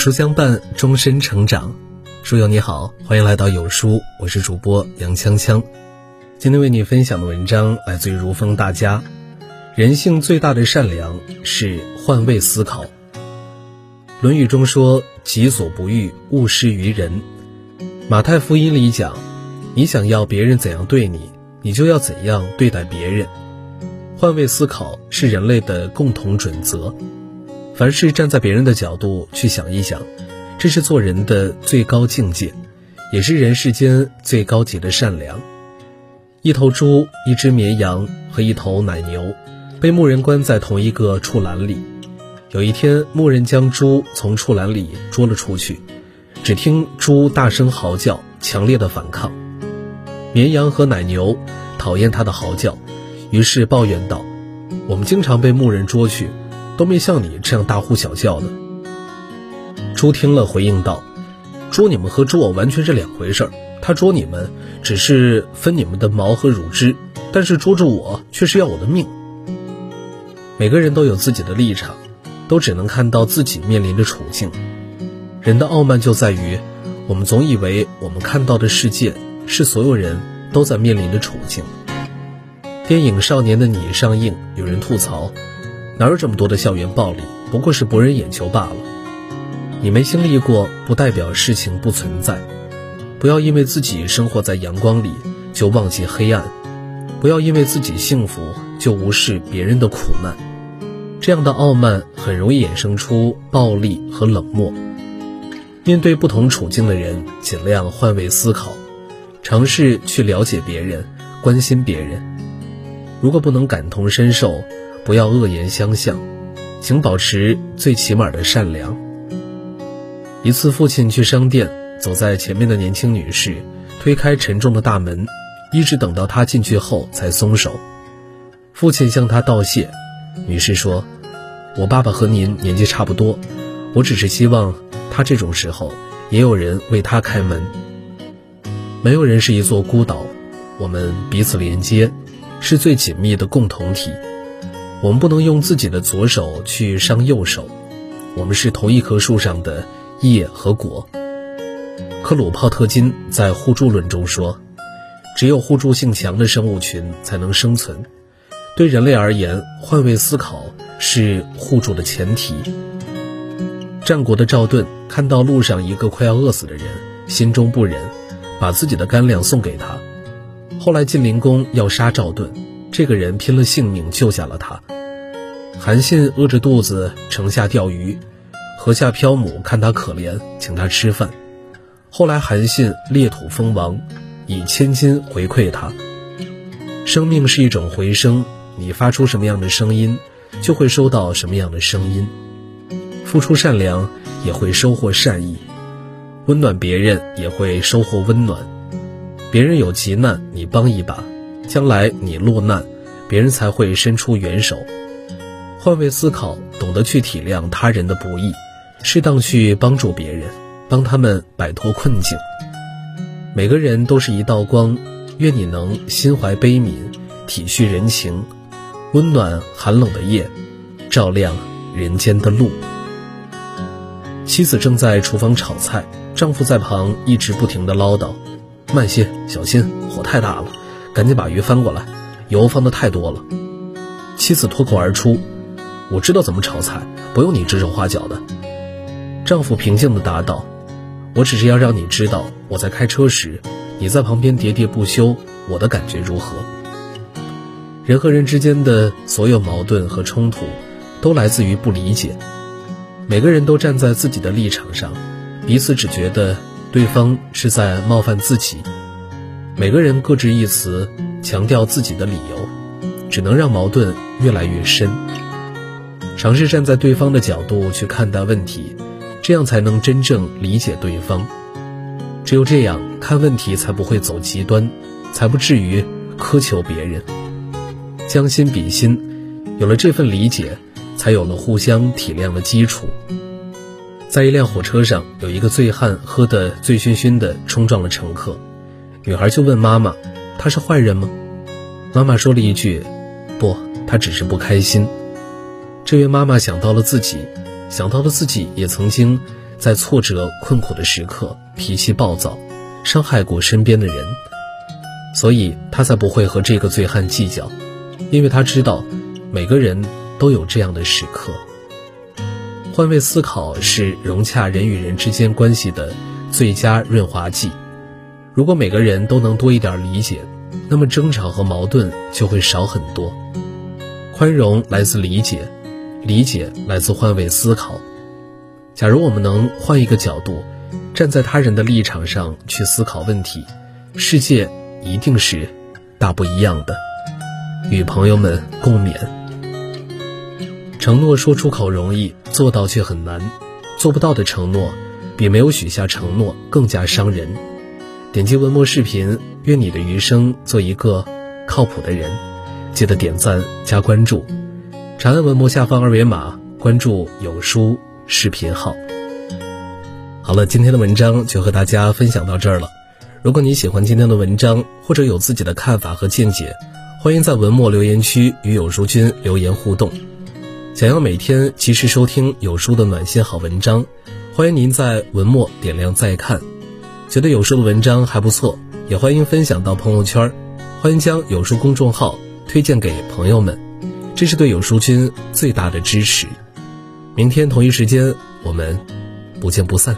书相伴，终身成长。书友你好，欢迎来到有书，我是主播杨锵锵。今天为你分享的文章来自于如风大家。人性最大的善良是换位思考。《论语》中说：“己所不欲，勿施于人。”马太福音里讲：“你想要别人怎样对你，你就要怎样对待别人。”换位思考是人类的共同准则。凡是站在别人的角度去想一想，这是做人的最高境界，也是人世间最高级的善良。一头猪、一只绵羊和一头奶牛，被牧人关在同一个畜栏里。有一天，牧人将猪从畜栏里捉了出去，只听猪大声嚎叫，强烈的反抗。绵羊和奶牛讨厌它的嚎叫，于是抱怨道：“我们经常被牧人捉去。”都没像你这样大呼小叫的。猪听了回应道：“捉你们和捉我完全是两回事儿。他捉你们只是分你们的毛和乳汁，但是捉住我却是要我的命。”每个人都有自己的立场，都只能看到自己面临的处境。人的傲慢就在于，我们总以为我们看到的世界是所有人都在面临的处境。电影《少年的你》上映，有人吐槽。哪有这么多的校园暴力？不过是博人眼球罢了。你没经历过，不代表事情不存在。不要因为自己生活在阳光里，就忘记黑暗；不要因为自己幸福，就无视别人的苦难。这样的傲慢很容易衍生出暴力和冷漠。面对不同处境的人，尽量换位思考，尝试去了解别人，关心别人。如果不能感同身受，不要恶言相向，请保持最起码的善良。一次，父亲去商店，走在前面的年轻女士推开沉重的大门，一直等到他进去后才松手。父亲向他道谢，女士说：“我爸爸和您年纪差不多，我只是希望他这种时候也有人为他开门。没有人是一座孤岛，我们彼此连接，是最紧密的共同体。”我们不能用自己的左手去伤右手，我们是同一棵树上的叶和果。克鲁泡特金在互助论中说：“只有互助性强的生物群才能生存。对人类而言，换位思考是互助的前提。”战国的赵盾看到路上一个快要饿死的人，心中不忍，把自己的干粮送给他。后来晋灵公要杀赵盾。这个人拼了性命救下了他。韩信饿着肚子城下钓鱼，河下漂母看他可怜，请他吃饭。后来韩信裂土封王，以千金回馈他。生命是一种回声，你发出什么样的声音，就会收到什么样的声音。付出善良，也会收获善意；温暖别人，也会收获温暖。别人有急难，你帮一把。将来你落难，别人才会伸出援手。换位思考，懂得去体谅他人的不易，适当去帮助别人，帮他们摆脱困境。每个人都是一道光，愿你能心怀悲悯，体恤人情，温暖寒冷的夜，照亮人间的路。妻子正在厨房炒菜，丈夫在旁一直不停地唠叨：“慢些，小心，火太大了。”赶紧把鱼翻过来，油放的太多了。妻子脱口而出：“我知道怎么炒菜，不用你指手画脚的。”丈夫平静地答道：“我只是要让你知道，我在开车时，你在旁边喋喋不休，我的感觉如何。”人和人之间的所有矛盾和冲突，都来自于不理解。每个人都站在自己的立场上，彼此只觉得对方是在冒犯自己。每个人各执一词，强调自己的理由，只能让矛盾越来越深。尝试站在对方的角度去看待问题，这样才能真正理解对方。只有这样看问题，才不会走极端，才不至于苛求别人。将心比心，有了这份理解，才有了互相体谅的基础。在一辆火车上，有一个醉汉喝得醉醺醺的，冲撞了乘客。女孩就问妈妈：“他是坏人吗？”妈妈说了一句：“不，他只是不开心。”这位妈妈想到了自己，想到了自己也曾经在挫折困苦的时刻脾气暴躁，伤害过身边的人，所以她才不会和这个醉汉计较，因为她知道每个人都有这样的时刻。换位思考是融洽人与人之间关系的最佳润滑剂。如果每个人都能多一点理解，那么争吵和矛盾就会少很多。宽容来自理解，理解来自换位思考。假如我们能换一个角度，站在他人的立场上去思考问题，世界一定是大不一样的。与朋友们共勉。承诺说出口容易，做到却很难。做不到的承诺，比没有许下承诺更加伤人。点击文末视频，愿你的余生做一个靠谱的人。记得点赞加关注，长按文末下方二维码关注有书。视频号。好了，今天的文章就和大家分享到这儿了。如果你喜欢今天的文章，或者有自己的看法和见解，欢迎在文末留言区与有书君留言互动。想要每天及时收听有书的暖心好文章，欢迎您在文末点亮再看。觉得有书的文章还不错，也欢迎分享到朋友圈。欢迎将有书公众号推荐给朋友们，这是对有书君最大的支持。明天同一时间，我们不见不散。